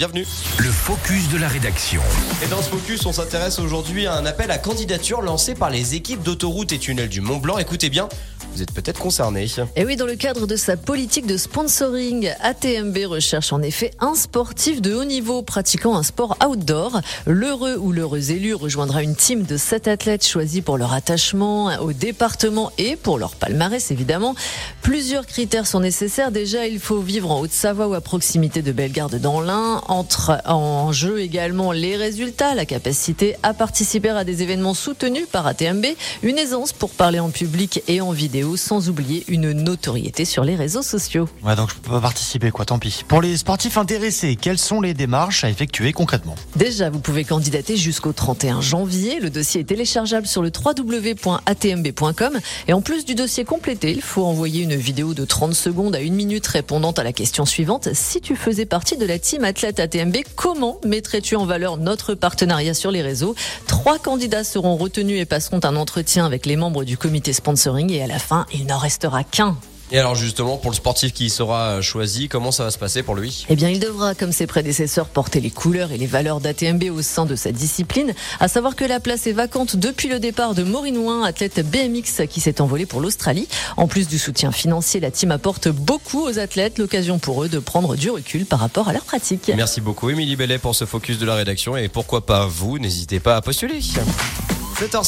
Bienvenue. Le focus de la rédaction. Et dans ce focus, on s'intéresse aujourd'hui à un appel à candidature lancé par les équipes d'autoroute et tunnels du Mont Blanc. Écoutez bien, vous êtes peut-être concerné. Et oui, dans le cadre de sa politique de sponsoring, ATMB recherche en effet un sportif de haut niveau pratiquant un sport outdoor. L'heureux ou l'heureuse élu rejoindra une team de sept athlètes choisis pour leur attachement au département et pour leur palmarès évidemment. Plusieurs critères sont nécessaires. Déjà, il faut vivre en Haute-Savoie ou à proximité de Bellegarde dans l'Ain. Entre en jeu également les résultats, la capacité à participer à des événements soutenus par ATMB, une aisance pour parler en public et en vidéo, sans oublier une notoriété sur les réseaux sociaux. Ouais, donc je peux pas participer, quoi, tant pis. Pour les sportifs intéressés, quelles sont les démarches à effectuer concrètement? Déjà, vous pouvez candidater jusqu'au 31 janvier. Le dossier est téléchargeable sur le www.atmb.com. Et en plus du dossier complété, il faut envoyer une vidéo de 30 secondes à une minute répondant à la question suivante. Si tu faisais partie de la team athlète ATMB, comment mettrais-tu en valeur notre partenariat sur les réseaux? Trois candidats seront retenus et passeront un entretien avec les membres du comité sponsoring et à la fin, il n'en restera qu'un. Et alors justement, pour le sportif qui sera choisi, comment ça va se passer pour lui? Eh bien, il devra, comme ses prédécesseurs, porter les couleurs et les valeurs d'ATMB au sein de sa discipline. À savoir que la place est vacante depuis le départ de Maureen athlète BMX qui s'est envolé pour l'Australie. En plus du soutien financier, la team apporte beaucoup aux athlètes, l'occasion pour eux de prendre du recul par rapport à leur pratique. Merci beaucoup Émilie Bellet pour ce focus de la rédaction et pourquoi pas vous, n'hésitez pas à postuler. 7h